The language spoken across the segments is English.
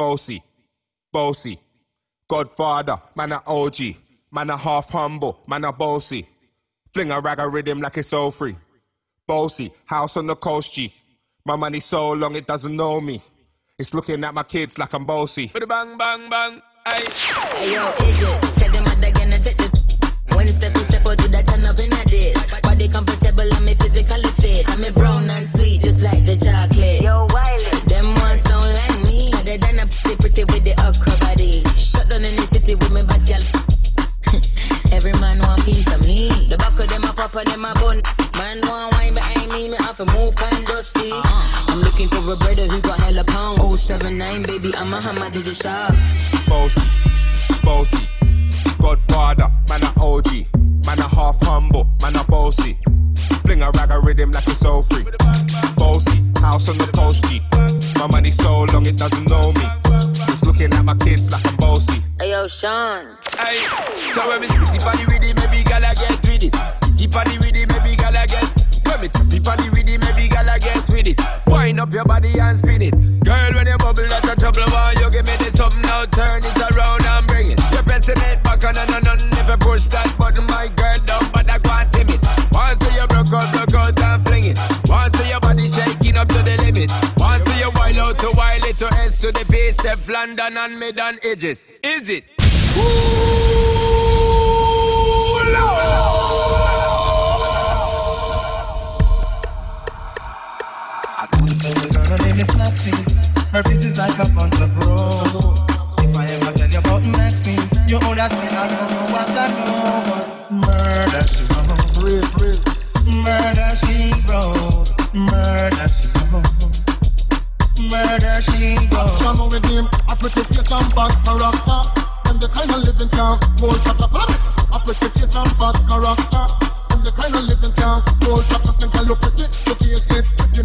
Boasty, boasty. Godfather, man a OG. Man a half humble, man a boasty. Fling a rag a rhythm like it's all free. Boasty, house on the coast G. My money so long it doesn't know me. It's looking at my kids like I'm boasty. Bang bang bang. Aye. Hey yo, Idris, tell them what they gonna take the. When you step, you step out to that turn up in a this. Body comfortable and me physically fit. I'm a brown and sweet, just like the chocolate. Yo, of them a pop and them a bun. Man want wine behind me, me have to move kind dusty. Uh-huh. I'm looking for a brother who got hella pound. 079, baby, I'm a hammer, did you shop? Boasty, boasty. Godfather, man a OG. Man a half humble, man a boasty. Fling a rag a rhythm like it's all free. Boasty, house on the coast G. My money so long it doesn't know me. It's looking at my kids like I'm boasty. Hey yo, Sean. Aye. So when me spitty body with it, maybe gala get with it. Body with it, maybe gala get. When me tappy body with it, maybe gala get with it. Wind up your body and spin it. Girl, when you bubble, that's a trouble. Why you give me this something now? Turn it around and bring it. You're pressing it back on and on and never push that button, my girl, down, but I can't limit. Once you broke out, broke out and fling it. Once your body shaking up to the limit. Once you wild out to wild it to S to the base, London and mid and edges. Is it? I Her bitch like a bunch of bros. If I ever tell you about Maxine, you understand I don't know what I know. Murder she wrote, murder she wrote, murder she wrote, murder she wrote. Action with him, a pretty face and bad character. Them the kind of living can hold up. A pretty face and bad character. Them the kind of living can hold up. Think I look pretty, your face it pretty,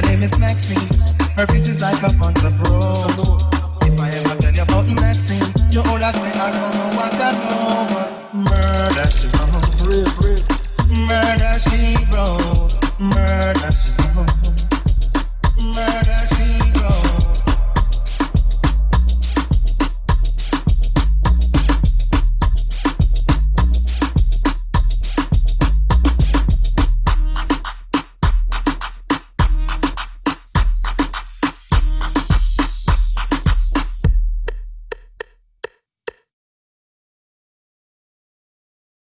Her name is Maxine. Her beauty's like a bunch of rose. If I ever tell you about Maxine, you'll ask me, I don't know what I know. Murder she wrote. Murder she wrote.